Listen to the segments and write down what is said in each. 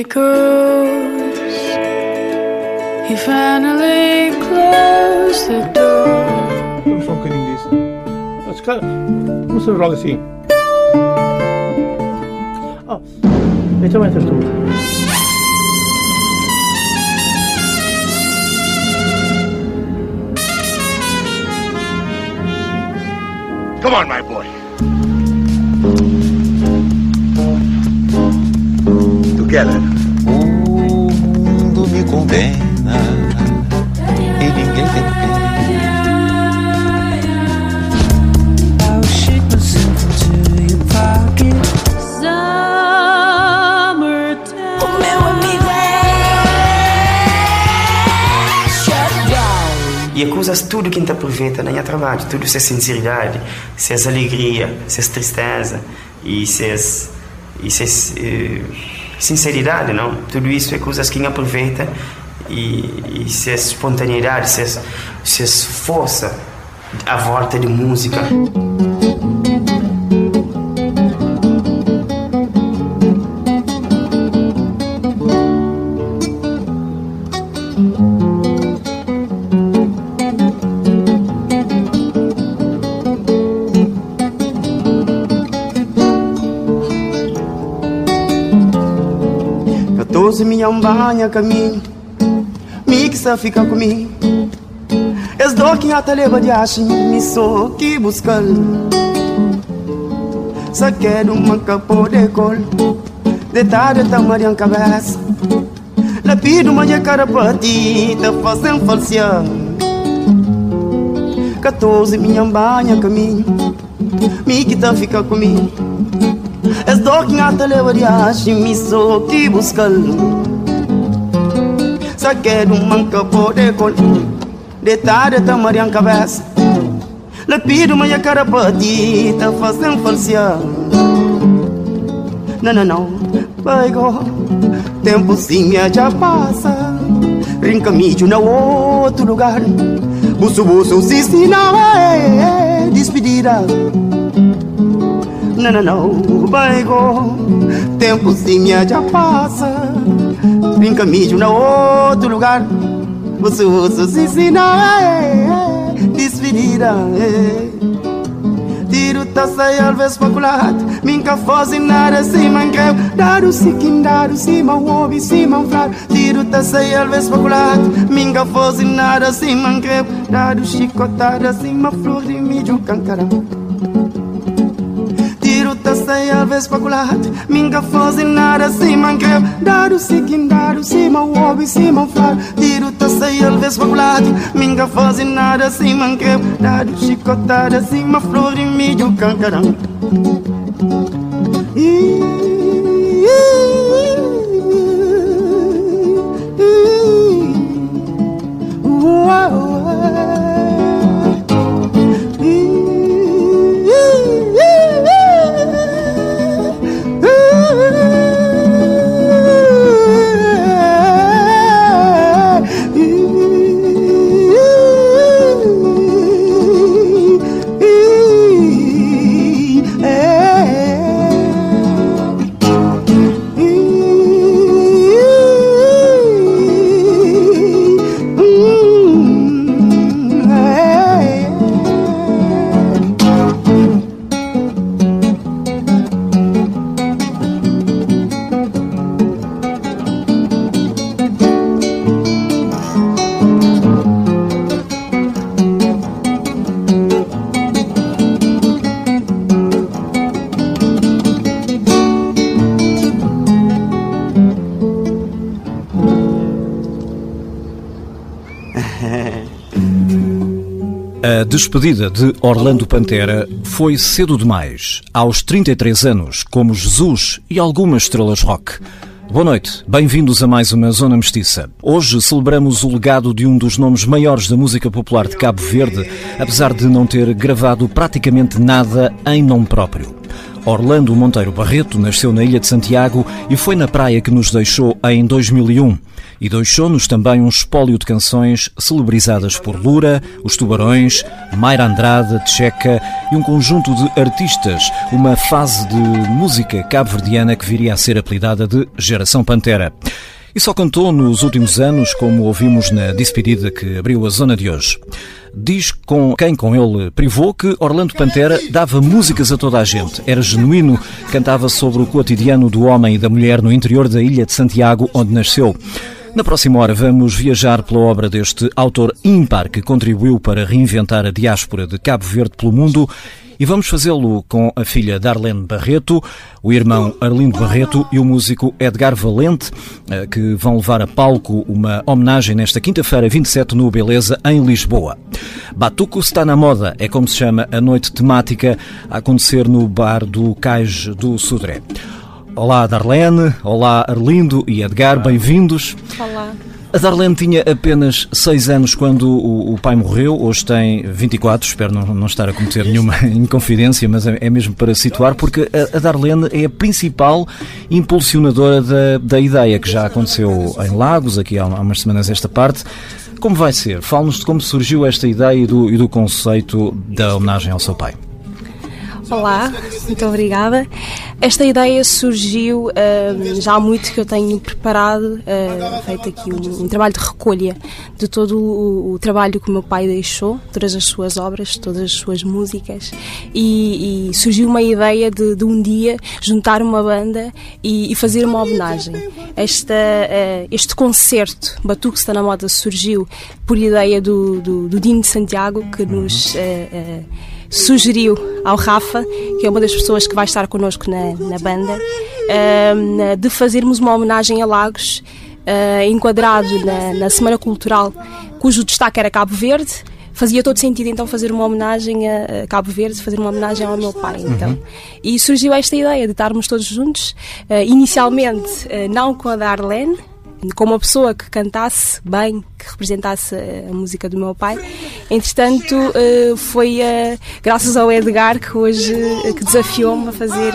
echoes. He finally closed the door. Vamos só um bocadinho disso. Mas, cara, vamos fazer logo assim. Oh, então entras tu. Come on, my boy. Together. Condena e ninguém tem pena. E acusas tudo que te aproveita na minha trabalho, tudo se é sinceridade, se é alegria, se é tristeza e se é, e se é eh, sinceridade, não? Tudo isso é coisas que aproveita e, e se é espontaneidade, se é, se é força à volta de música. Quatorze minha banha caminho Mixa fica comigo Es do até leva de acho Me sou que buscar. Só quero uma capô de cor De tarde tá marian cabeça Lapido uma cara pra Tá fazendo falsear. Quatorze minha banha caminho Mixa fica comigo de acho Me sou que buscar Só quero uma capô de cor De tarde tá marian cabeça Lapido uma cara pra ti Tá fazendo falsear Não, não, não Vai go. Tempo sim já passa Brinca mídio na outro lugar buço, sim, sim, não é Despedida não, não, não, vai go Tempo sim já passa Brinca mídio na outro lugar. Você usa se ensina é, Despedida é. Tiro taça e alves faculado Minca fosse nada se manqueu. Daru sikin, daru sima Wobi sima flado Tiro taça e alves faculado Minca fosse nada se manqueu. Daru chicotada Sima flor de mídio cancarão E alves faculado Minca fosse nada se manqueu. Daru sikin, daru sima Wobi sima flado Tiro taça e alves faculado Minca fosse nada se manqueu. Daru chicotada Sima flor de mídio cancarão A despedida de Orlando Pantera foi cedo demais, aos 33 anos, como Jesus e algumas estrelas rock. Boa noite, bem-vindos a mais uma Zona Mestiça. Hoje celebramos o legado de um dos nomes maiores da música popular de Cabo Verde, apesar de não ter gravado praticamente nada em nome próprio. Orlando Monteiro Barreto nasceu na Ilha de Santiago e foi na praia que nos deixou em 2001. E deixou-nos também um espólio de canções celebrizadas por Lura, Os Tubarões, Mayra Andrade, Tcheca e um conjunto de artistas, uma fase de música cabo-verdiana que viria a ser apelidada de Geração Pantera. E só cantou nos últimos anos, como ouvimos na despedida que abriu a zona de hoje. Diz com quem com ele privou que Orlando Pantera dava músicas a toda a gente. Era genuíno, cantava sobre o cotidiano do homem e da mulher no interior da ilha de Santiago, onde nasceu. Na próxima hora vamos viajar pela obra deste autor ímpar que contribuiu para reinventar a diáspora de Cabo Verde pelo mundo e vamos fazê-lo com a filha Darlene Barreto, o irmão Arlindo Barreto e o músico Edgar Valente, eh, que vão levar a palco uma homenagem nesta quinta-feira, 27, no Beleza, em Lisboa. Batuco está na moda, é como se chama a noite temática a acontecer no bar do Cais do Sudré. Olá, Darlene. Olá, Arlindo e Edgar. Bem-vindos. Olá. A Darlene tinha apenas 6 anos quando o, o, pai morreu, hoje tem 24, espero não, não estar a cometer nenhuma inconfidência, mas é, é, mesmo para situar, porque a, a Darlene é a principal impulsionadora da, da ideia, que já aconteceu em Lagos, aqui há, há umas semanas esta parte. Como vai ser? Fale-nos de como surgiu esta ideia e do, e do conceito da homenagem ao seu pai. Olá, muito obrigada. Esta ideia surgiu uh, já há muito que eu tenho preparado, uh, feito aqui um, um, trabalho de recolha de todo o, o, trabalho que o meu pai deixou, todas as suas obras, todas as suas músicas, e, e surgiu uma ideia de, de, um dia juntar uma banda e, e fazer uma homenagem. Esta, uh, este concerto, Batuque está na moda, surgiu por ideia do, do, do Dino de Santiago, que nos sugeriu ao Rafa, que é uma das pessoas que vai estar connosco na, na banda, uh, de fazermos uma homenagem a Lagos, uh, enquadrado na, na Semana Cultural, cujo destaque era Cabo Verde, fazia todo sentido então fazer uma homenagem a Cabo Verde, fazer uma homenagem ao meu pai, então. Uhum. E surgiu esta ideia de estarmos todos juntos, uh, inicialmente uh, não com a Darlene, com uma pessoa que cantasse bem, que representasse a música do meu pai. Entretanto, eh, foi eh, graças ao Edgar que hoje eh, que desafiou-me a fazer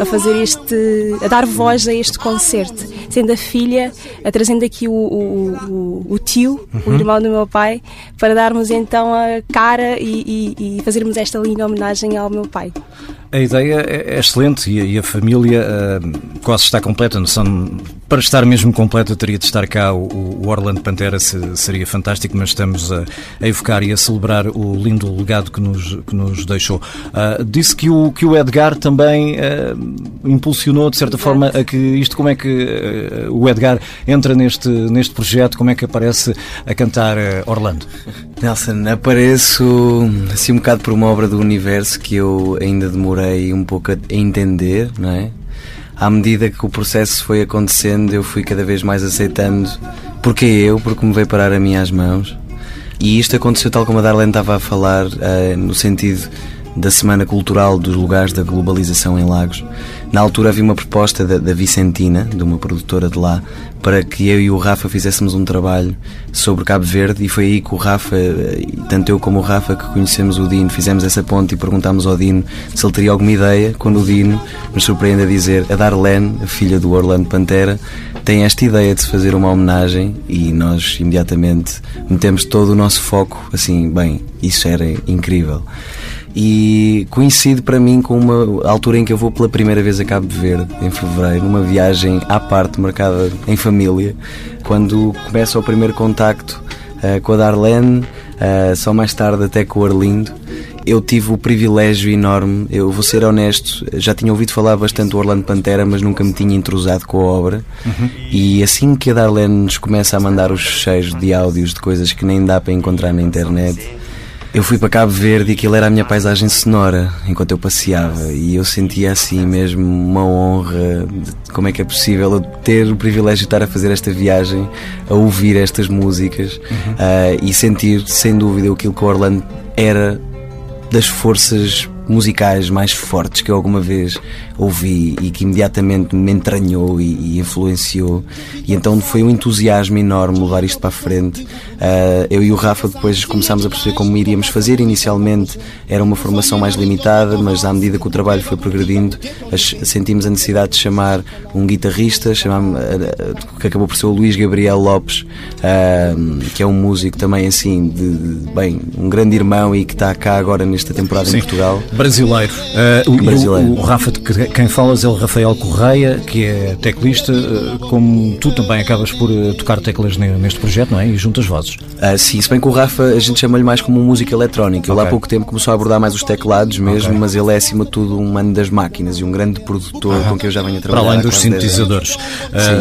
a fazer este a dar voz a este concerto, sendo a filha, a trazendo aqui o, o, o, o tio, uhum. o irmão do meu pai, para darmos então a cara e, e, e fazermos esta linda homenagem ao meu pai. A ideia é, é excelente e a, família uh, quase está completa. São, para estar mesmo completa, teria de estar cá o, o Orlando Pantera, se, seria fantástico, mas estamos a, a, evocar e a celebrar o lindo legado que nos, que nos deixou. Uh, disse que o, que o Edgar também uh, impulsionou, de certa forma, a que isto, como é que o Edgar entra neste, neste projeto, como é que aparece a cantar Orlando? Nelson, apareço assim um bocado por uma obra do universo que eu ainda demorei um pouco a entender, não é? À medida que o processo foi acontecendo, eu fui cada vez mais aceitando porque eu, porque me veio parar a mim às mãos. E isto aconteceu tal como a Darlene estava a falar, uh, no sentido da Semana Cultural dos Lugares da Globalização em Lagos. Na altura havia uma proposta da, da, Vicentina, de uma produtora de lá, para que eu e o Rafa fizéssemos um trabalho sobre Cabo Verde e foi aí que o Rafa, tanto eu como o Rafa, que conhecemos o Dino, fizemos essa ponte e perguntámos ao Dino se ele teria alguma ideia, quando o Dino nos surpreende a dizer a Darlene, a filha do Orlando Pantera, tem esta ideia de se fazer uma homenagem e nós imediatamente metemos todo o nosso foco, assim, bem, isso era incrível e coincide para mim com uma altura em que eu vou pela primeira vez a Cabo Verde, em fevereiro, numa viagem à parte, marcada em família, quando começa o primeiro contacto uh, com a Darlene, uh, só mais tarde até com o Arlindo. Eu tive o privilégio enorme, eu vou ser honesto, já tinha ouvido falar bastante do Orlando Pantera, mas nunca me tinha entrosado com a obra. Uhum. E assim que a Darlene nos começa a mandar os cheios de áudios de coisas que nem dá para encontrar na internet, eu fui para Cabo Verde e aquilo era a minha paisagem sonora enquanto eu passeava e eu sentia assim mesmo uma honra de como é que é possível eu ter o privilégio de estar a fazer esta viagem, a ouvir estas músicas uhum. uh, e sentir sem dúvida aquilo que o Orlando era das forças musicais mais fortes que eu alguma vez ouvi e que imediatamente me entranhou e, e influenciou. E então foi um entusiasmo enorme levar isto para a frente. Uh, eu e o Rafa depois começámos a perceber como iríamos fazer. Inicialmente era uma formação mais limitada, mas à medida que o trabalho foi progredindo, sentimos a necessidade de chamar um guitarrista, chamar, uh, que acabou por ser o Luís Gabriel Lopes, uh, que é um músico também assim, de, de, bem, um grande irmão e que está cá agora nesta temporada Sim. em Portugal. Brasileiro. Uh, o, Brasileiro. O, o, Rafa, de quem falas é o Rafael Correia, que é teclista, uh, como tu também acabas por uh, tocar teclas neste projeto, não é? E juntas vozes. sim, se bem que o Rafa a gente chama-lhe mais como música eletrónica. Ele okay. há pouco tempo começou a abordar mais os teclados mesmo, okay. mas ele é acima de tudo um mano das máquinas e um grande produtor com quem eu já venho a trabalhar. Para além dos sintetizadores.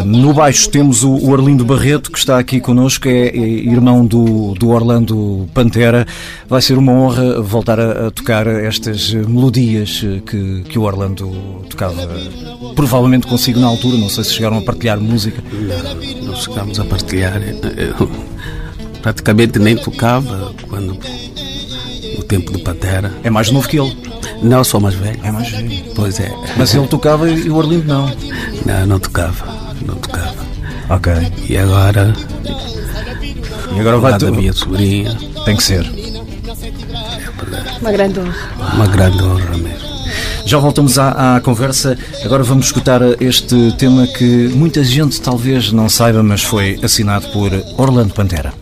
no baixo temos o, o Arlindo Barreto, que está aqui connosco, é, é irmão do, do Orlando Pantera. Vai ser uma honra voltar a, a tocar estas melodias que, que o Orlando tocava, provavelmente consigo na altura, não sei se chegaram a partilhar música. Não, não chegámos a partilhar. Eu praticamente nem tocava quando no tempo do Pantera. É mais novo que ele? Não, sou mais velho. É mais velho. Pois é. Mas ele tocava e o Orlindo não? Não, não tocava. Não tocava. Ok. E agora. E agora vai tu... da minha sobrinha. Tem que ser. Uma grande honra. Uma grande honra mesmo. Já voltamos à, à, conversa. Agora vamos escutar este tema que muita gente talvez não saiba, mas foi assinado por Orlando Pantera.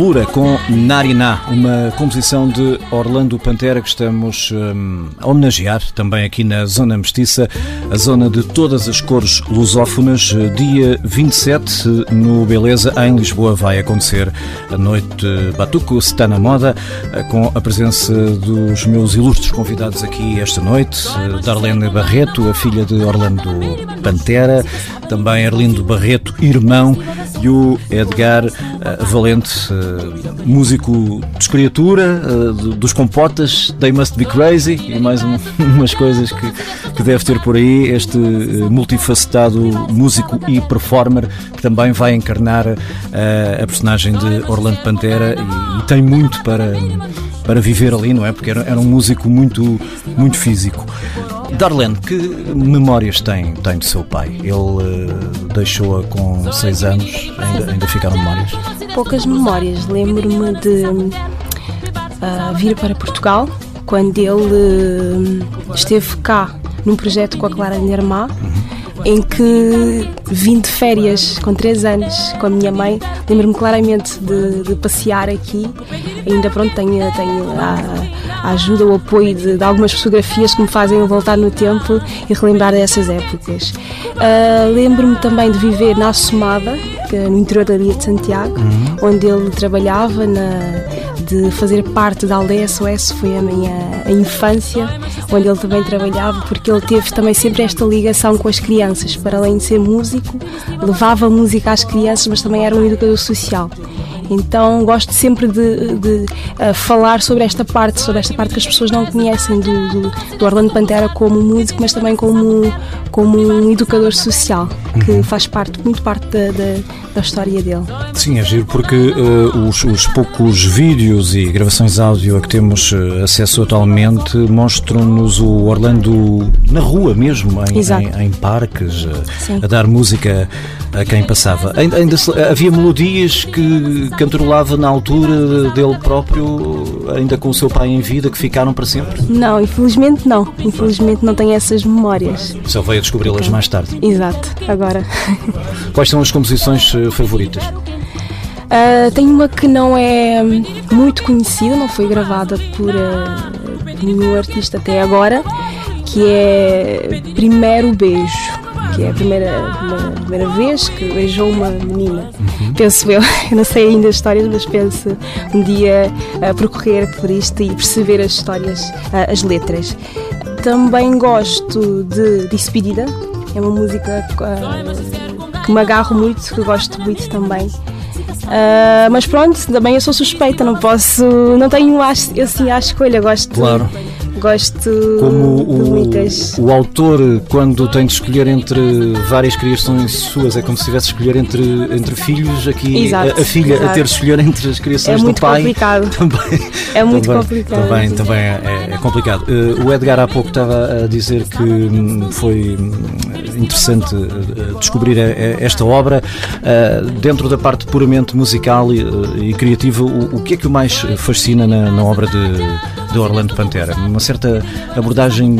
Lura com Nariná, uma composição de Orlando Pantera que estamos hum, a homenagear também aqui na Zona Mestiça, a zona de todas as cores lusófonas. Dia 27 no Beleza, em Lisboa, vai acontecer a noite Batuco está na moda, com a presença dos meus ilustres convidados aqui esta noite, Darlene Barreto, a filha de Orlando Pantera, também Arlindo Barreto, irmão, e o Edgar Valente, músico de escritura, dos compotas, They Must Be Crazy e mais um, umas coisas que, que deve ter por aí. Este multifacetado músico e performer que também vai encarnar a personagem de Orlando Pantera e, e, tem muito para, para viver ali, não é? Porque era, era um músico muito, muito físico. Darlene, que memórias tem, tem do seu pai? Ele uh, deixou-a com 6 anos, ainda, ainda ficaram memórias? Poucas memórias. Lembro-me de uh, vir para Portugal quando ele uh, esteve cá num projeto com a Clara Nermá. Em que vim de férias com 3 anos com a minha mãe. Lembro-me claramente de, de, passear aqui. Ainda pronto, tenho, tenho a, a ajuda, o apoio de, de, algumas fotografias que me fazem voltar no tempo e relembrar dessas épocas. Uh, Lembro-me também de viver na Assomada, é no interior da Ilha de Santiago, uhum. onde ele trabalhava na de fazer parte da aldeia SOS foi a minha a infância, onde ele também trabalhava, porque ele teve também sempre esta ligação com as crianças. Para além de ser músico, levava música às crianças, mas também era um educador social. Então gosto sempre de, de uh, falar sobre esta parte, sobre esta parte que as pessoas não conhecem do, do, do Orlando Pantera como músico, mas também como, como um educador social, que uhum. faz parte, muito parte da, da, da, história dele. Sim, é giro porque uh, os, os, poucos vídeos e gravações áudio a que temos uh, acesso atualmente mostram-nos o Orlando na rua mesmo, em, em, em parques, a dar música a quem passava. Ainda, ainda havia melodias que cantarolava na altura dele próprio, ainda com o seu pai em vida, que ficaram para sempre? Não, infelizmente não. Infelizmente não tenho essas memórias. Só veio a descobri-las mais tarde. Exato, agora. Quais são as composições eh, favoritas? Uh, tem uma que não é muito conhecida, não foi gravada por uh, nenhum artista até agora, que é Primeiro Beijo que é a primeira, uma, primeira vez que beijou uma menina. Uhum. Penso eu, eu não sei ainda as histórias, mas penso um dia uh, percorrer por isto e perceber as histórias, as letras. Também gosto de Despedida, é uma música que me agarro muito, que gosto muito também. Uh, mas pronto, também eu sou suspeita, não posso, não tenho assim à escolha, gosto claro. Gosto Como de o, muitas. O autor, quando tem de escolher entre várias criações suas, é como se tivesse de escolher entre, entre filhos, aqui exato, a, a, filha exato. a ter de escolher entre as criações é do pai. Complicado. Também, é muito também, complicado. Também, também é, é complicado. Uh, o Edgar há pouco estava a dizer que hum, foi hum, interessante uh, descobrir a, a esta obra. Dentro da parte puramente musical e, criativa, o, que é que o mais fascina na, obra de, Orlando Pantera? Uma certa abordagem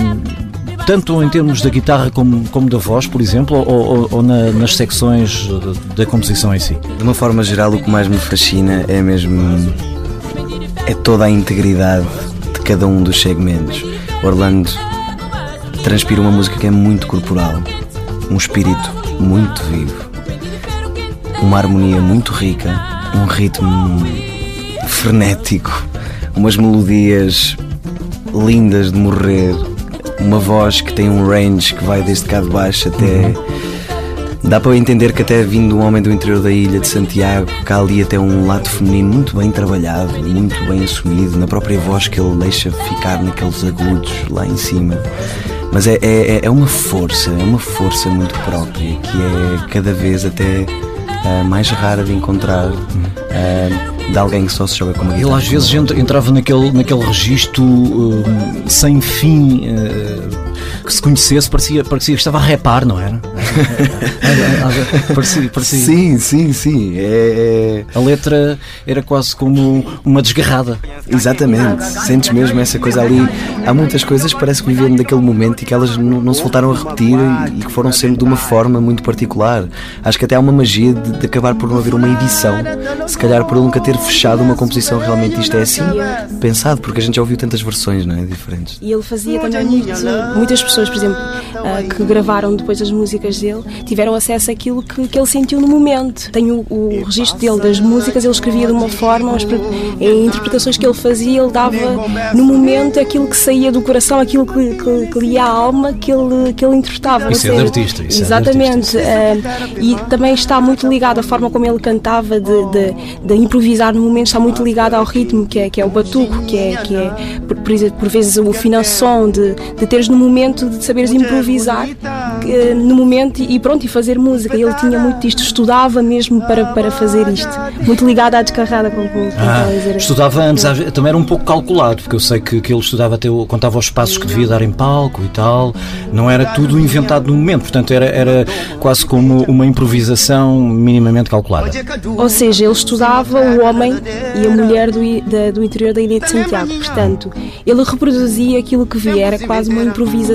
tanto em termos da guitarra como, da voz, por exemplo, ou, ou, ou na, nas secções da composição em si? De uma forma geral, o que mais me fascina é mesmo é toda a integridade de cada um dos segmentos. Orlando transpira uma música que é muito corporal, um espírito muito vivo, uma harmonia muito rica, um ritmo frenético, umas melodias lindas de morrer, uma voz que tem um range que vai desde cá de baixo até. Dá para entender que até vindo um homem do interior da ilha de Santiago, cá ali até um lado feminino muito bem trabalhado, muito bem assumido, na própria voz que ele deixa ficar naqueles agudos lá em cima. Mas é, é, é uma força, é uma força muito própria, que é cada vez até uh, mais rara de encontrar. Uh, de alguém que só se joga com uma guitarra. Ele às vezes entrava naquele, naquele registro uh, sem fim. Que se conhecesse parecia, parecia que estava a repar, não era? parecia, parecia. Sim, sim, sim. É, A letra era quase como uma desgarrada. Exatamente, sentes mesmo essa coisa ali. Há muitas coisas que parece que viveram daquele momento e que elas não, não se voltaram a repetir e que foram sendo de uma forma muito particular. Acho que até há uma magia de, de acabar por não haver uma edição. Se calhar por ele nunca ter fechado uma composição realmente isto é assim pensado, porque a gente já ouviu tantas versões, não é? Diferentes. E ele fazia também muito. Muitas pessoas, por exemplo, ah, que gravaram depois as músicas dele, tiveram acesso àquilo que, que ele sentiu no momento. Tenho o, o registro dele das músicas, ele escrevia de uma forma, mas para- em interpretações que ele fazia, ele dava no momento aquilo que saía do coração, aquilo que, que, que lia a alma, que ele, que ele interpretava. Isso é de artista, isso é de Exatamente. ah, e também está muito ligado à forma como ele cantava, de, de, de improvisar no momento, está muito ligado ao ritmo, que é, que é o batuco, que é, que é por, por, vezes o finação, de, de teres no momento de saberes improvisar eh, no momento e, pronto, e fazer música. Ele tinha muito disto, estudava mesmo para, para fazer isto. Muito ligado à descarrada, como, como Ah, dizer. estudava antes, também era um pouco calculado, porque eu sei que, que ele estudava até, o- contava os passos que devia dar em palco e tal, não era tudo inventado no momento, portanto era, era quase como uma improvisação minimamente calculada. Ou seja, ele estudava o homem e a mulher do, da- do interior da Ilha de Santiago. Portanto, ele reproduzia aquilo que via, era quase uma improvisação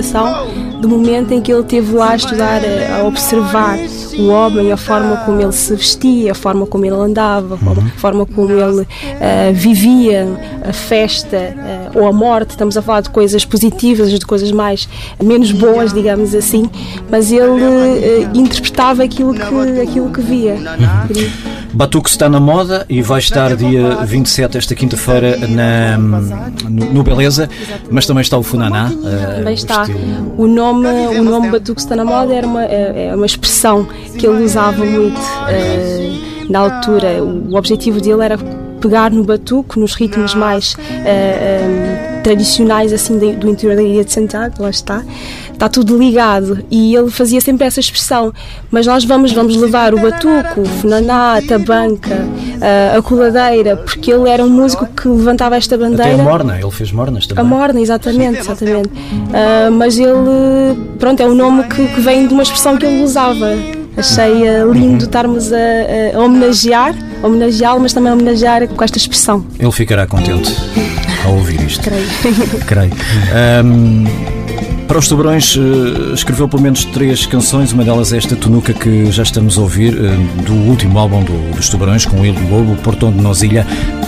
do momento em que ele esteve lá a estudar, a, a observar o homem, a forma como ele se vestia, a forma como ele andava, a forma- como ele ah, vivia a festa ah, ou a morte. Estamos a falar de coisas positivas, de coisas mais menos boas, digamos assim, mas ele ah, interpretava aquilo que, aquilo que via. Batuque está na moda e vai estar dia 27, esta quinta-feira, na, no, no Beleza, mas também está o Funaná. eh, Também está. O nome, o nome Batuque está na moda era uma, é é uma expressão que ele usava muito eh, na altura. O objetivo dele era pegar no batuque, nos ritmos mais eh, eh, tradicionais assim de- do interior da Ilha de Santiago, lá está. Está tudo ligado e ele fazia sempre essa expressão. Mas nós vamos, vamos levar o batuque, o funaná, a tabanca, eh, a coladeira, porque ele era um músico que levantava esta Até bandeira. a Morna, ele fez Mornas também. A Morna, exatamente, exatamente. Ah, mas ele, pronto, é um nome que, que vem de uma expressão que ele usava. Achei ah, lindo estarmos a, a homenagear, homenageá-lo, mas também a homenagear com esta expressão. Ele ficará contente ao ouvir isto. Creio. Creio. Ahm, para os Tubarões, eh, escreveu pelo menos três canções, uma delas é esta Tunuca que já estamos a ouvir, eh, do último álbum do- dos Tubarões, com ele, Lobo, Portão de Nosilha.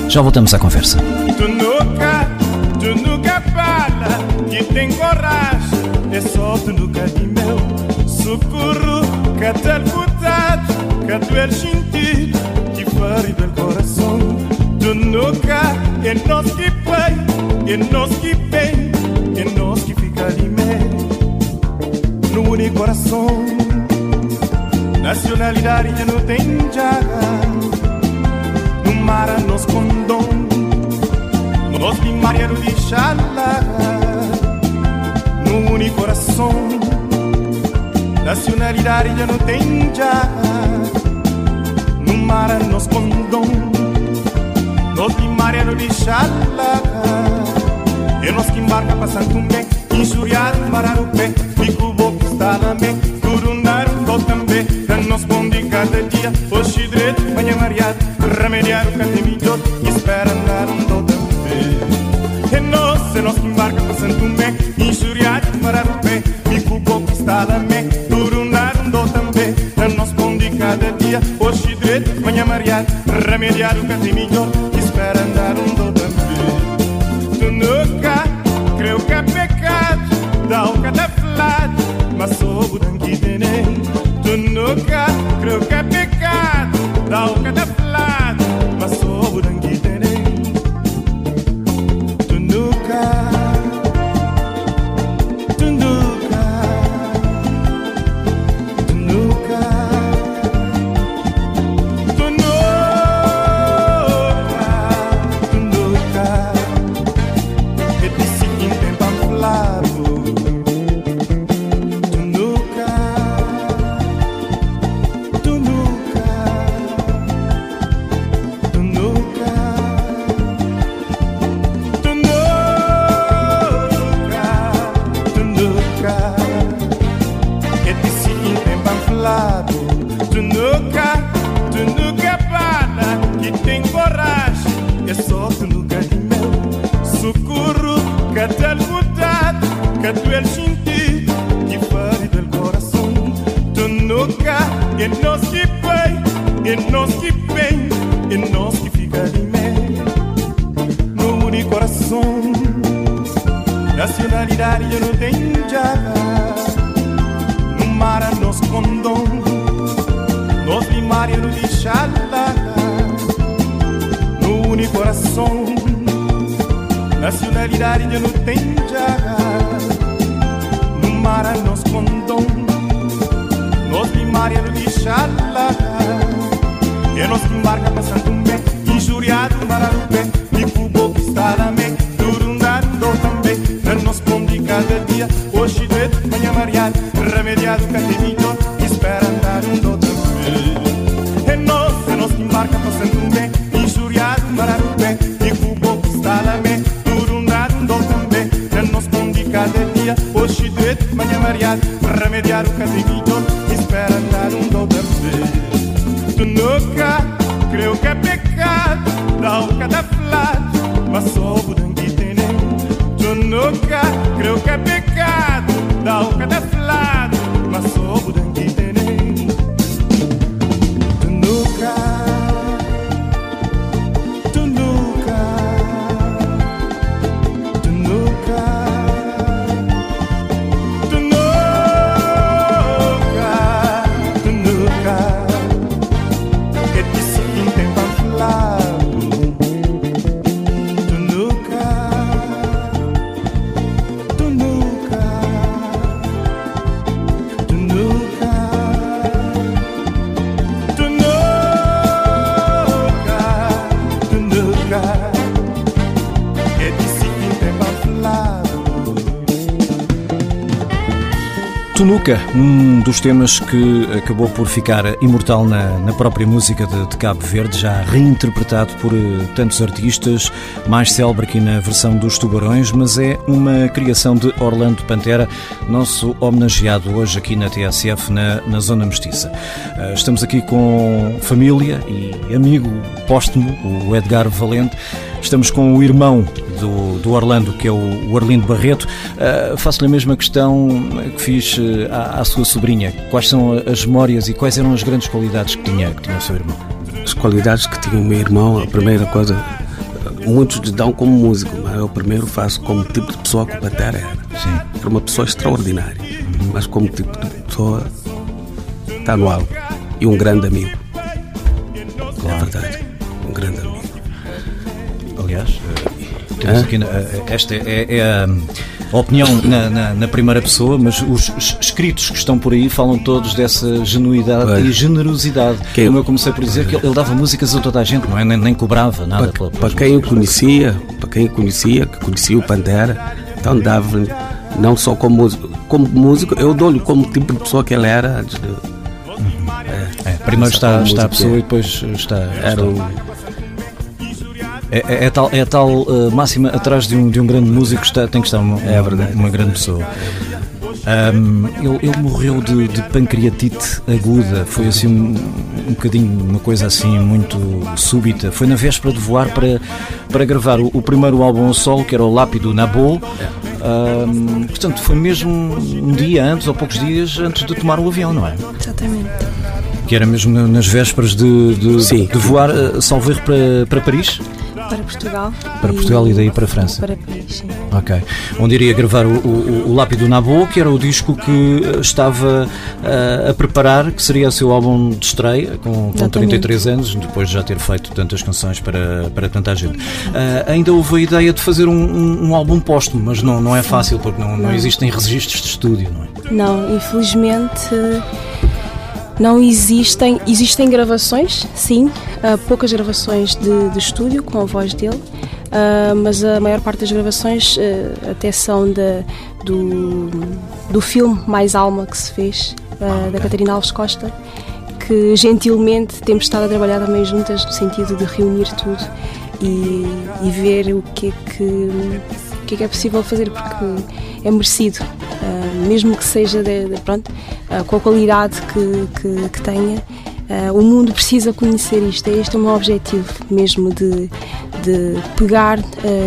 Já voltamos à conversa. Tu nunca, tu nunca fala que tem coragem. É só tu nunca de meu socorro. Tu és sentido que fere do coração. Tu é nós que bem, que fica ali. No único coração, nacionalidade já não tem jaga. No mar nos condom Nos de Maria de Xalaga No único coração Nacionalidade já não tem já No mar nos condom Nos de Maria de Xalaga E nos que embarca para Santo Tomé Injuriar, parar o pé Fico boco está na mé Curundar, vou também Dan nos bom de cada dia Hoje direito, manhã mareado Remediar o canto melhor e nós que fica de mel no único coração. Nacionalidade eu não tenho jaga, no mar a nós condom, nós limar eu não deixar no único coração. Nacionalidade eu não tenho jaga, no mar a nós condom, nós limar eu não deixar e nos embarca passando um bem Injuriado, mararupé E cubo que está na mente nos pondi cada dia Hoje de manhã mareado Remediado cativito Espera andar um do outro É nós, é nós que embarca passando um bem Injuriado, mararupé E cubo que está lá me Turundado um do também É nos pondi cada dia Hoje de manhã mareado Remediado cativito Espera andar um do outro pecado Dá o cada flado Mas sou eu nunca creio que é pecado Tunuca, um dos temas que acabou por ficar imortal na, na própria música de, de, Cabo Verde, já reinterpretado por uh, tantos artistas, mais célebre aqui na versão dos Tubarões, mas é uma criação de Orlando Pantera, nosso homenageado hoje aqui na TSF, na, na Zona Mestiça. Uh, estamos aqui com família e amigo póstumo, o Edgar Valente. Estamos com o irmão do, do Orlando, que é o, o Arlindo Barreto. Uh, Faço-lhe a mesma questão que fiz uh, à, à, sua sobrinha. Quais são as memórias e quais eram as grandes qualidades que tinha, que tinha o seu irmão? As qualidades que tinha o meu irmão, a primeira coisa, muitos lhe dão como músico, mas eu primeiro faço como tipo de pessoa que o Pantera era. Sim. Era uma pessoa extraordinária, uhum. mas como tipo de pessoa está no alto. E um grande amigo. Claro. É verdade. Um grande amigo. Aliás, temos aqui, esta é, é a opinião na, na, na, primeira pessoa, mas os escritos que estão por aí falam todos dessa genuidade e generosidade. Quem, Como eu comecei por dizer, que ele, dava músicas a toda a gente, não é? Nem, nem cobrava nada. Para, para quem o conhecia, para quem o conhecia, que conhecia o Pantera, então dava não só como músico, como músico eu dou-lhe como tipo de pessoa que ele era. Uhum. É, é, primeiro está, está a pessoa e depois está. Era está. o é, é, é, tal, é tal uh, máxima atrás de um, de um grande músico está, tem que estar uma, é verdade. uma grande pessoa. Um, ele, ele, morreu de, de, pancreatite aguda, foi assim um, um bocadinho uma coisa assim muito súbita. Foi na véspera de voar para, para gravar o, o primeiro álbum ao solo, que era o Lápido Nabo. Um, portanto, foi mesmo um dia antes, ou poucos dias antes de tomar o avião, não é? Exatamente. Que era mesmo nas vésperas de, de, de voar, uh, salvo erro, para, para Paris? Para Portugal. Para Portugal e daí para a França. Para Paris, sim. Ok. Onde iria gravar o, o, o Lápido Nabo, que era o disco que eh, estava uh, a preparar, que seria o seu álbum de estreia, com, com 33 anos, depois de já ter feito tantas canções para, para tanta gente. Uh, ainda houve a ideia de fazer um, um, um, álbum póstumo, mas não, não é fácil, porque não, não. não existem registros de estúdio, não é? Não, infelizmente não existem, existem gravações, sim, uh, poucas gravações de, de, estúdio com a voz dele, uh, mas a maior parte das gravações uh, até são de, do, do filme Mais Alma que se fez, da Catarina Alves Costa, que gentilmente temos estado a trabalhar também juntas no sentido de reunir tudo e, e ver o que é que, o que é que é possível fazer, porque é merecido, mesmo que seja de, de pronto uh, com a qualidade que, que, que tenha. Uh, o mundo precisa conhecer isto. Este é o meu objetivo mesmo de, de pegar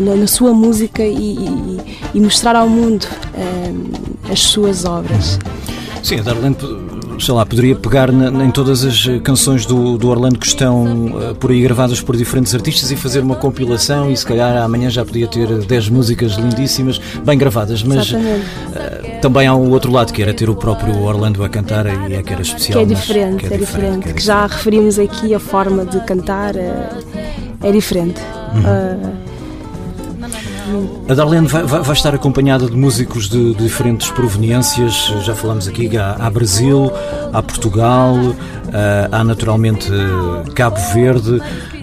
na, na, sua música e, e, e, mostrar ao mundo as suas obras. Sim, a Darlene sei lá, poderia pegar na, em todas as canções do, do Orlando que estão uh, por aí gravadas por diferentes artistas e fazer uma compilação e se calhar amanhã já podia ter 10 músicas lindíssimas, bem gravadas, mas uh, também há um outro lado que era ter o próprio Orlando a cantar e é que era especial. Que é diferente, que é, é, diferente, diferente, que, é diferente. que já referimos aqui a forma de cantar é, é diferente. Uhum. A Darlene vai, vai, estar acompanhada de músicos de, de, diferentes proveniências, já falamos aqui, há, há Brasil, há Portugal, há, há naturalmente Cabo Verde.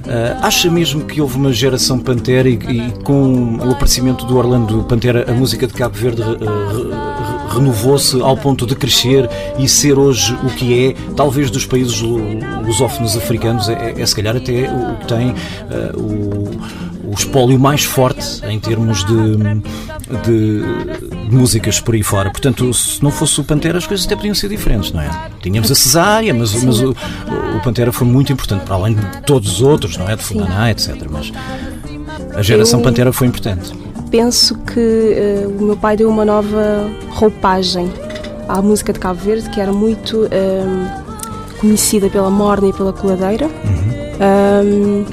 Uh, acha mesmo que houve uma geração Pantera e, e, com o aparecimento do Orlando Pantera, a música de Cabo Verde renovou-se ao ponto de crescer e ser hoje o que é, talvez dos países lusófonos africanos, é, é, é se calhar até o que tem uh, o o espólio mais forte em termos de, de, de, músicas por aí fora. Portanto, se não fosse o Pantera, as coisas até podiam ser diferentes, não é? Tínhamos a Cesária, mas, mas o, o, Pantera foi muito importante, para além de todos os outros, não é? De Funaná, etc. Mas a geração Eu Pantera foi importante. Penso que uh, o meu pai deu uma nova roupagem à música de Cabo Verde, que era muito uh, conhecida pela morna e pela coladeira. Uhum.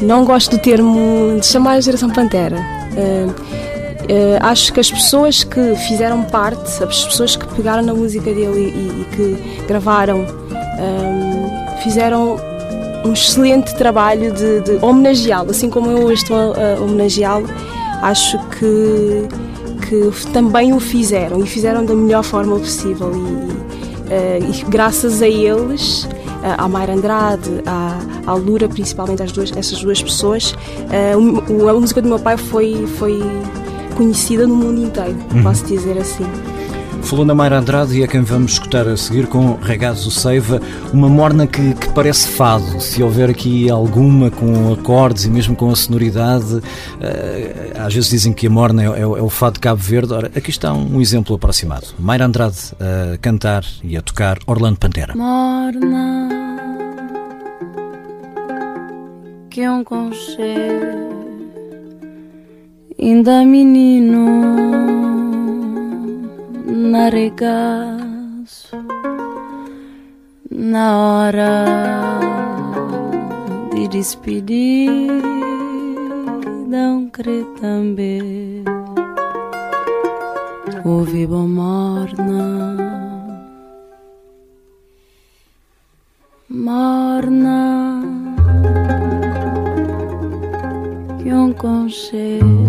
Não gosto do termo de chamar a geração Pantera. Uh, uh, acho que as pessoas que fizeram parte, as pessoas que pegaram na música dele e, e que gravaram, um, fizeram um excelente trabalho de, de homenageá-lo, assim como eu hoje estou a, a homenageá-lo. Acho que, que também o fizeram e fizeram da melhor forma possível. E, uh, e graças a eles à Mayra Andrade, à, à Lura, principalmente as duas, essas duas pessoas, uh, a música do meu pai foi, foi conhecida no mundo inteiro, uhum. posso dizer assim. Falou Mayra Andrade e é quem vamos escutar a seguir com Regados o Seiva, uma morna que, que, parece fado. Se houver aqui alguma com acordes e mesmo com a sonoridade, uh, às vezes dizem que a morna é, é, é, o fado de Cabo Verde. Ora, aqui está um exemplo aproximado. Mayra Andrade a cantar e a tocar Orlando Pantera. Morna que é um conselho ainda menino na regaço na hora de despedir não crê também. Ouvi bom morna morna que um conselho.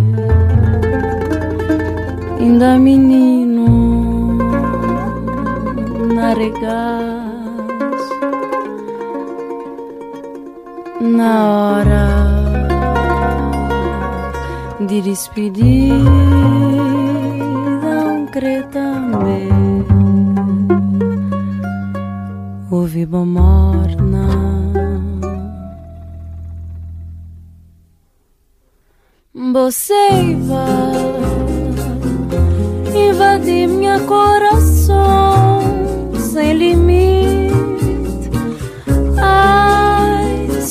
Ainda menino naregas na hora de despedir não crê também ouvi bom morna. Você invade minha coração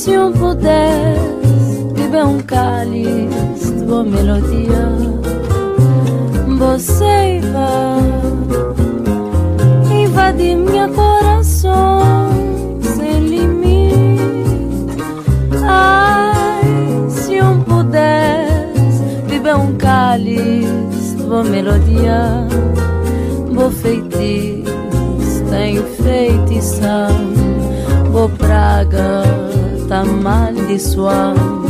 Se eu pudesse beber um cálice de boa melodia, você vai invadir minha coração sem limite. Ai, se eu pudesse beber um cálice boa melodia, boa feitiço, tem feitição, boa praga, tá maldiçoando.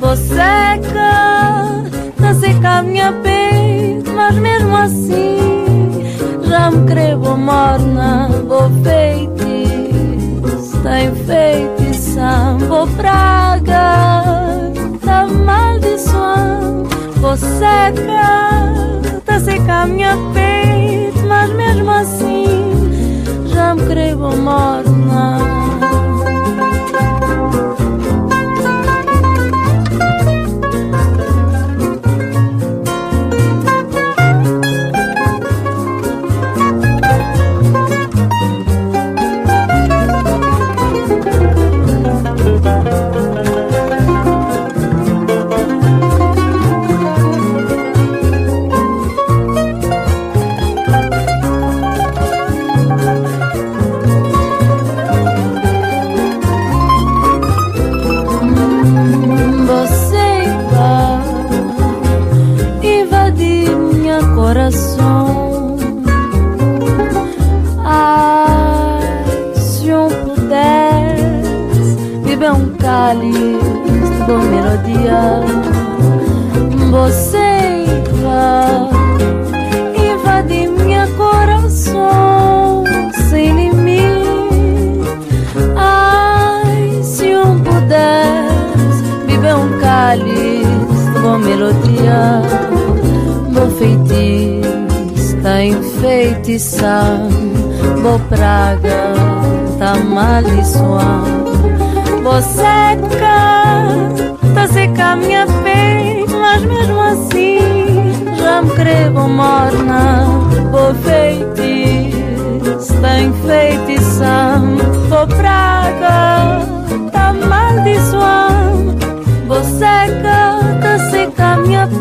Vou seca, tá seca minha peito, mas mesmo assim já me creio morna, boa feitiço, tem feitição, boa praga, tá maldiçoando. Vou seca seca a minha peito, mas mesmo assim já me creio morna. coração. Ai, se um pudesse beber um cálice do melodia, você vai invadir minha coração sem limite. Ai, se um pudesse beber um cálice do melodia feitiço, tá enfeitiçando, boa praga, tá maldiçoando. Você tá seca minha peito, mas mesmo assim já me creio morna. Vou feitiço, tá vou praga, tá maldiçoando. Você tá seca minha peito,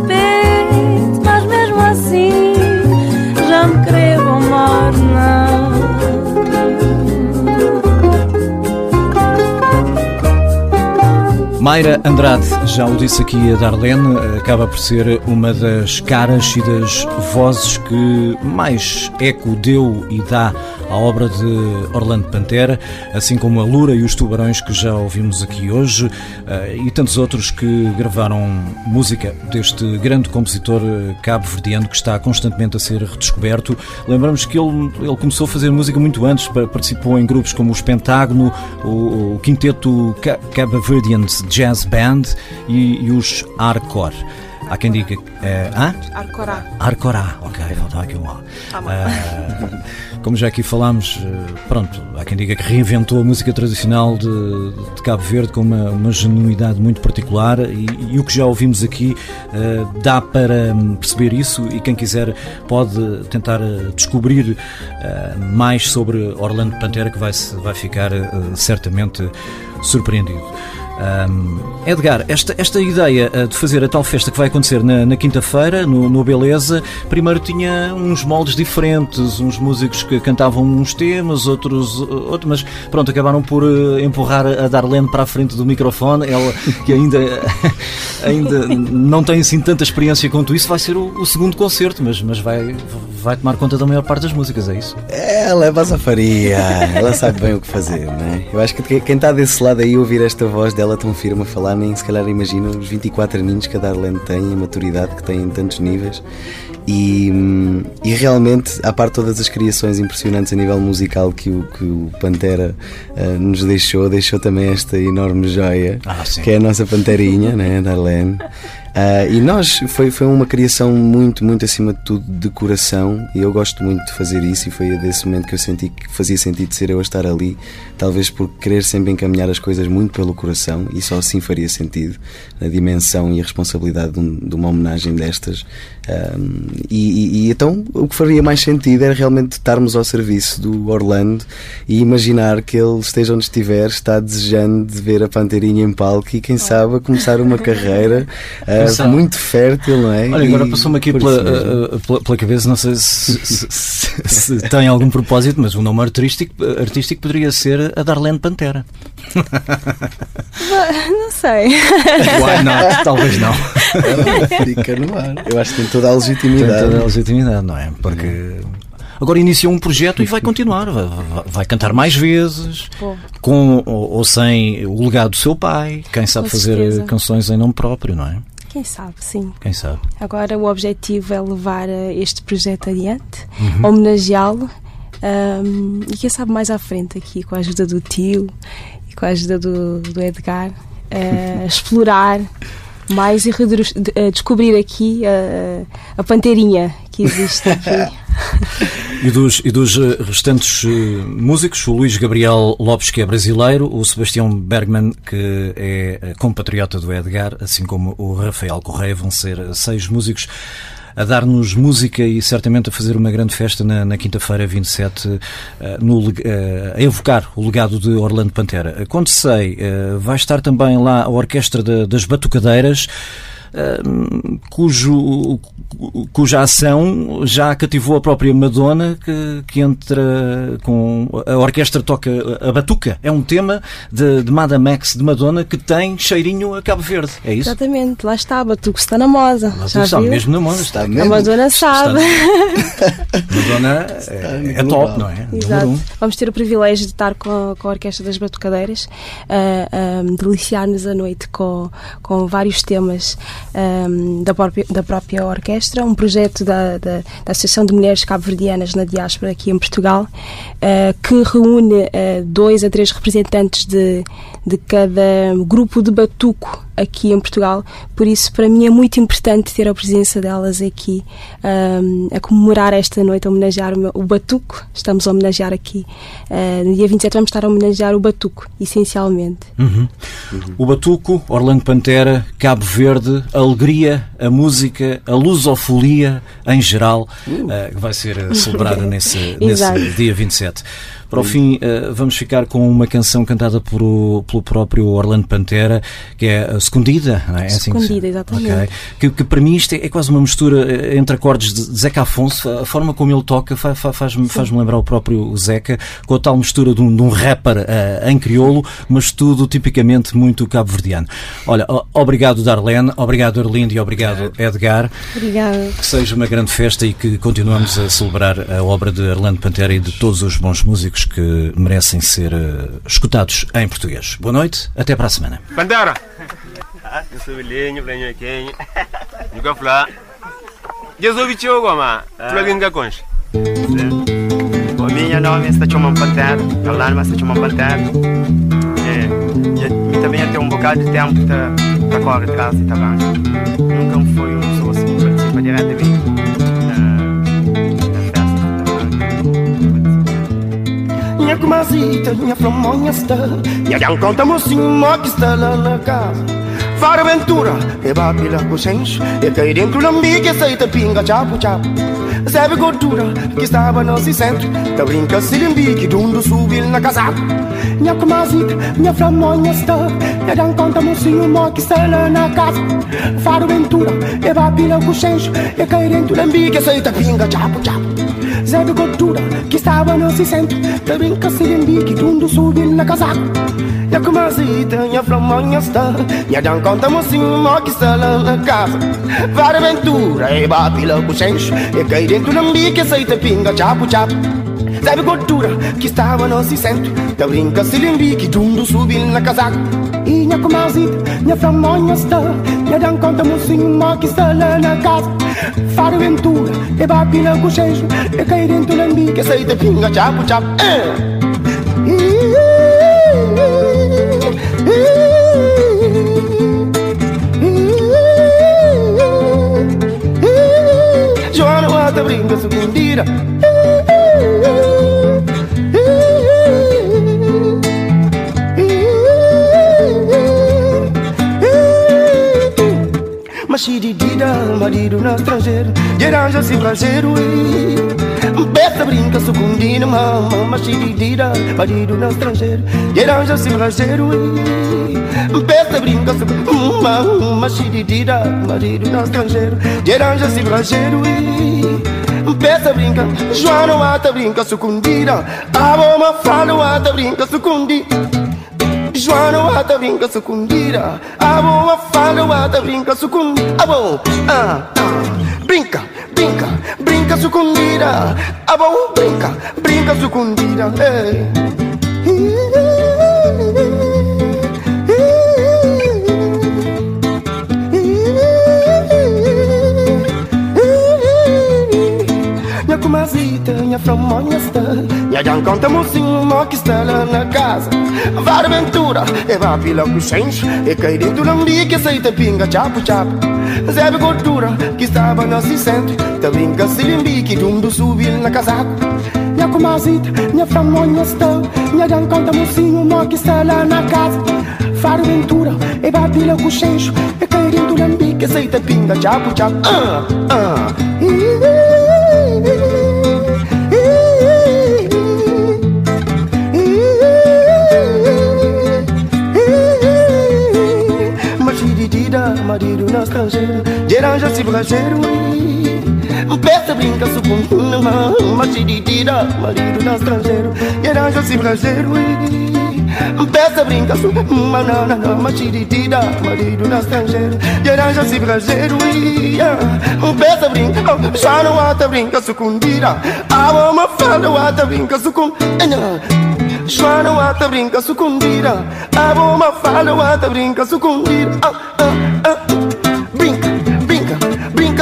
Mayra Andrade, já o disse aqui a Darlene, acaba por ser uma das caras e das vozes que mais eco deu e dá à obra de Orlando Pantera, assim como a Lura e os Tubarões que já ouvimos aqui hoje eh, e tantos outros que gravaram música deste grande compositor eh, cabo-verdiano que está constantemente a ser redescoberto. Lembramos que ele, ele começou a fazer música muito antes, participou em grupos como os Pentágono, o, o Quinteto Cabo-Verdian Jazz Band e, e os Arcor. Há quem diga. É, hã? Arcorá. Arcorá, ok, faltava aqui um A. Uh, como já aqui falámos, pronto, há quem diga que reinventou a música tradicional de, de Cabo Verde com uma, uma genuinidade muito particular e, e, o que já ouvimos aqui uh, dá para perceber isso e quem quiser pode tentar descobrir uh, mais sobre Orlando Pantera que vai, vai ficar certamente surpreendido. Um, Edgar, esta, esta ideia uh, de fazer a tal festa que vai acontecer na, na quinta-feira, no, no, Beleza, primeiro tinha uns moldes diferentes, uns músicos que cantavam uns temas, outros, outros mas pronto, acabaram por uh, empurrar a Darlene para a frente do microfone, ela que ainda, ainda não tem assim tanta experiência quanto isso, vai ser o, o, segundo concerto, mas, mas vai, vai tomar conta da maior parte das músicas, é isso? Ela é basafaria, ela sabe bem o que fazer, não é? Eu acho que quem está desse lado aí ouvir esta voz dela ela tão firme a falar, nem se calhar imagina os 24 aninhos que a Darlene tem, a maturidade que tem em tantos níveis. E, e realmente, à parte todas as criações impressionantes a nível musical que o, que o Pantera uh, nos deixou, deixou também esta enorme joia, ah, que é a nossa Panterinha, né, Darlene. Uh, e nós, foi, foi uma criação muito, muito acima de tudo de coração e eu gosto muito de fazer isso e foi desse momento que eu senti que fazia sentido ser eu a estar ali, talvez por querer sempre encaminhar as coisas muito pelo coração e só assim faria sentido a dimensão e a responsabilidade de, um, de uma homenagem destas. Um, e, e, e, então o que faria mais sentido era realmente estarmos ao serviço do Orlando e imaginar que ele esteja onde estiver, está desejando de ver a Panteirinha em palco e quem sabe começar uma carreira. Uh, muito fértil, não é? Olha, agora passou-me aqui pela, uh, pela, pela, cabeça, não sei se, se, se, se, tem algum propósito, mas o nome artístico, artístico poderia ser a Darlene Pantera. Não sei. Why not? Talvez não. Fica no ar. Eu acho que tem toda a legitimidade. Tem toda a legitimidade, não é? Porque. Agora iniciou um projeto e vai continuar, vai, vai cantar mais vezes, Pô. com ou, ou, sem o legado do seu pai, quem sabe com fazer certeza. canções em nome próprio, não é? Quem sabe, sim. Quem sabe. Agora o objetivo é levar eh, este projeto adiante, uhum. homenageá-lo um, e quem sabe mais à frente aqui, com a ajuda do tio e com a ajuda do, do Edgar, uh, explorar mais e uh, descobrir aqui uh, a panteirinha que existe aqui. E dos, e dos eh, restantes uh, músicos, o Luís Gabriel Lopes, que é brasileiro, o Sebastião Bergman, que é compatriota do Edgar, assim como o Rafael Correia, vão ser seis músicos a dar-nos música e certamente a fazer uma grande festa na, na quinta-feira 27, uh, no, uh, a evocar o legado de Orlando Pantera. Quando sei, uh, vai estar também lá a Orquestra de, das Batucadeiras. Cujo, cuja ação já cativou a própria Madonna, que, que entra com. A orquestra toca a batuca. É um tema de, de Madame X de Madonna que tem cheirinho a Cabo Verde. É isso? Exatamente, lá está, Batuque está na moda. Já está viu? mesmo na moda, está A mesmo. Madonna sabe. Madonna é, é top, não é? Exato. Um. Vamos ter o privilégio de estar com a, com a Orquestra das Batucadeiras, a, a deliciar-nos a noite com, com vários temas ahm, da, própria, da própria orquestra, um projeto da, da, da Associação de Mulheres Cabo-Verdianas na Diáspora aqui em Portugal, ah, que reúne ah, dois a três representantes de, de cada grupo de batuco aqui em Portugal, por isso para mim é muito importante ter a presença delas aqui ahm, a comemorar esta noite, a homenagear o, meu- o Batuco. Estamos a homenagear aqui. ah, no dia 27 vamos estar a homenagear o Batuco, essencialmente. Uhum. O Batuco, Orlando Pantera, Cabo Verde, a alegria, a música, a lusofolia em geral, eh, que vai ser celebrada nesse, nesse dia 27. Para o fim, eh, vamos ficar com uma canção cantada por o- pelo próprio Orlando Pantera, que é a Escondida, não é? É assim Escondida, exatamente. Ok. Que, que para mim isto é, é quase uma mistura eh, entre acordes de de Zeca Afonso, a forma como ele toca fa- fa- faz-me faz lembrar o próprio Zeca, com a tal mistura de um, de um rapper eh, em crioulo, mas tudo tipicamente muito cabo-verdiano. Olha, obrigado Darlene, obrigado Arlindo e obrigado Edgar. Obrigada. Que seja uma grande festa e que continuamos a celebrar a obra de Arlando Pantera e de todos os bons músicos que merecem ser eh, escutados em português. Boa noite, até para a semana. Bandera! Tu é linga concha. O minha nome é Chama Pantera, Lama se chama Pantera. É, e, também até um bocado de tempo tá, tá corre atrás e tá bem. Nunca foi uma pessoa assim que participa diretamente Minha comadita, minha flamonha está. Minha conta mocinho, que está lá na casa Fara aventura, e babi com senso E cai dentro da mica, aceita pinga, chapo, chapo Sabe gordura, que estava no centro. Da brinca, silimbique, dundo, subil na casaca Minha comadita, minha flamonha está. Minha conta mocinho, que está lá na casa. Fara aventura, e babi com senso E cai dentro da mica, aceita pinga, chapo, chapo Zé de gordura que estava no centro Da brinca se lembique, tudo subiu na casaca E a comazita, e a flamanha está E a dan conta mocinho, que está lá na casa. Vara aventura, e E de gordura que estava no centro Da brinca se lembique, tudo subiu na casaca. E minha comazita, minha flamanha está E a dan conta mocinho, que está lá na casa. Fare aventura e babila com senso E cai dentro da bique, aceita pinga, chapo, chapo eh. Joana Wata brinca segundira Machididida, marido no estrangeiro Geranja se brasileiro Besta brinca sucundina, mama Machididida, marido no estrangeiro Geranja se brasileiro Besta brinca sucundina, mama marido no estrangeiro Geranja se brasileiro Besta brinca, Joana Wata brinca sucundira A bomba fala Wata brinca sucundira wata brinca sucundira. A boa fala wata brinca sucundira. A bom, ah, ah. Brinca, brinca, brinca sucundira. A bom, brinca, brinca sucundira hey. Minha está Minha gang conta mocinho, que está lá na casa. Vara aventura, e vai pila senso. E cai dentro da bique, aceita pinga, chapo, chapo Zebe gordura, que estava no centro Da brinca, se limbique, dundo subil na casaca Minha comazita, minha flamonha está Minha gang conta mocinho, que está lá na casa. Vara aventura, e vai pila senso. E cai dentro da bique, aceita pinga, chapo, chapo Ah, ah Machididida, marido marido no estrangeiro, de aranja se braseiro. Peça brinca sucum, machiditira, marido no estrangeiro, de aranja se braseiro. Peça brinca sucum, manana, machiditira, marido no estrangeiro, de aranja se braseiro. Peça brinca, já não há brinca sucundira, a mama fala, o brinca sucum, Shwana wata brinca sucundira A bomba fala wata brinca sucundira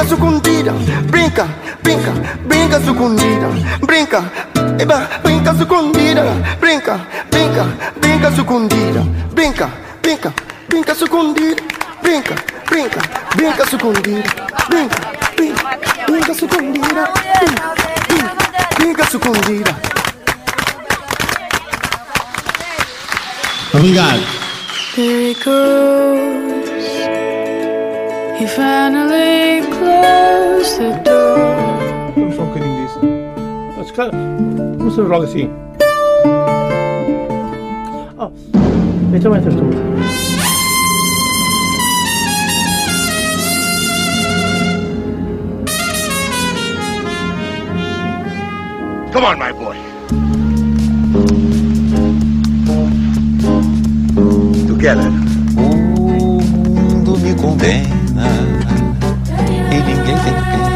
brinca sucundira Brinca, brinca, brinca sucundira Brinca, eba, brinca sucundira Brinca, brinca, brinca sucundira Brinca, brinca, brinca sucundira Brinca, brinca, brinca sucundira Brinca, brinca, brinca sucundira Brinca, brinca, Obrigado. There it goes. He finally. Vamos só um bocadinho disso. Mas, não se joga assim. Oh, então entras tu. Come on, my boy. Together. O mundo me condena. Ninguém tem.